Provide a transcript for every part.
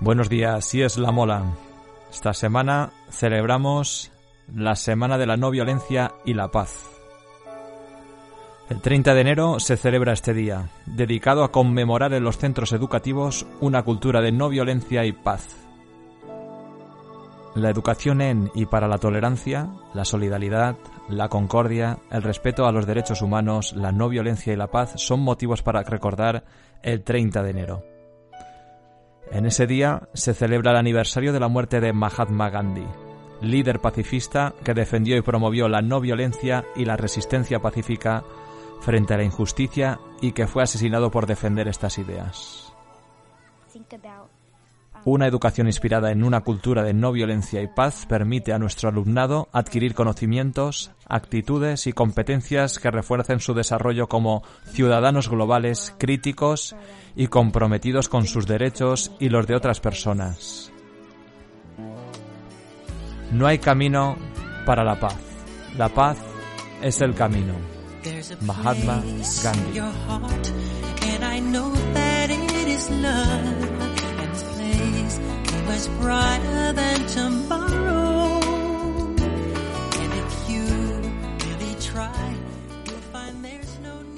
Buenos días, sí es la mola. Esta semana celebramos la Semana de la No Violencia y la Paz. El 30 de enero se celebra este día, dedicado a conmemorar en los centros educativos una cultura de no violencia y paz. La educación en y para la tolerancia, la solidaridad, la concordia, el respeto a los derechos humanos, la no violencia y la paz son motivos para recordar el 30 de enero. En ese día se celebra el aniversario de la muerte de Mahatma Gandhi, líder pacifista que defendió y promovió la no violencia y la resistencia pacífica frente a la injusticia y que fue asesinado por defender estas ideas. Una educación inspirada en una cultura de no violencia y paz permite a nuestro alumnado adquirir conocimientos, actitudes y competencias que refuercen su desarrollo como ciudadanos globales, críticos y comprometidos con sus derechos y los de otras personas. No hay camino para la paz. La paz es el camino. Mahatma Gandhi.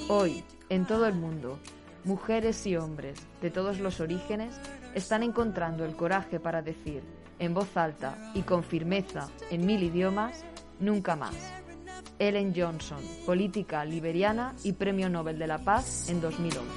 Hoy, en todo el mundo, mujeres y hombres de todos los orígenes están encontrando el coraje para decir, en voz alta y con firmeza, en mil idiomas, nunca más. Ellen Johnson, política liberiana y Premio Nobel de la Paz en 2011.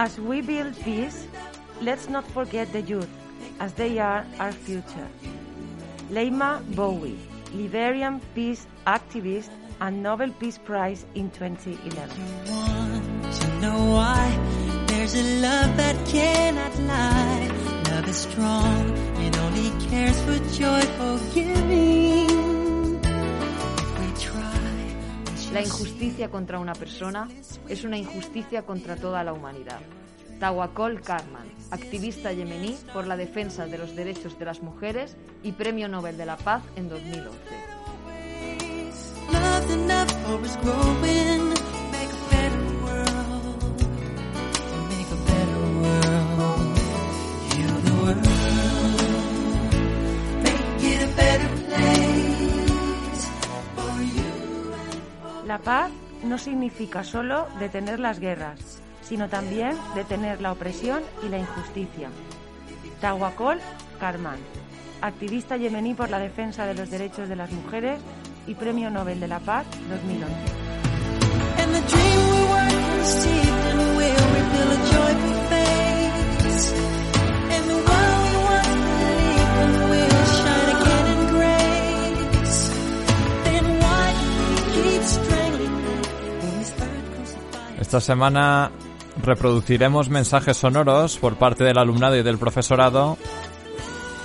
As we build peace, let's not forget the youth, as they are our future. Leima Bowie, Liberian peace activist and Nobel Peace Prize in 2011. To know why there's a love that cannot lie. Love is strong, it only cares for joyful giving. La injusticia contra una persona es una injusticia contra toda la humanidad. Tawakol Karman, activista yemení por la defensa de los derechos de las mujeres y Premio Nobel de la Paz en 2011. La paz no significa solo detener las guerras, sino también detener la opresión y la injusticia. Tawakol Karman, activista yemení por la defensa de los derechos de las mujeres y Premio Nobel de la Paz 2011. Esta semana reproduciremos mensajes sonoros por parte del alumnado y del profesorado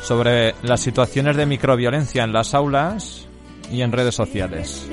sobre las situaciones de microviolencia en las aulas y en redes sociales.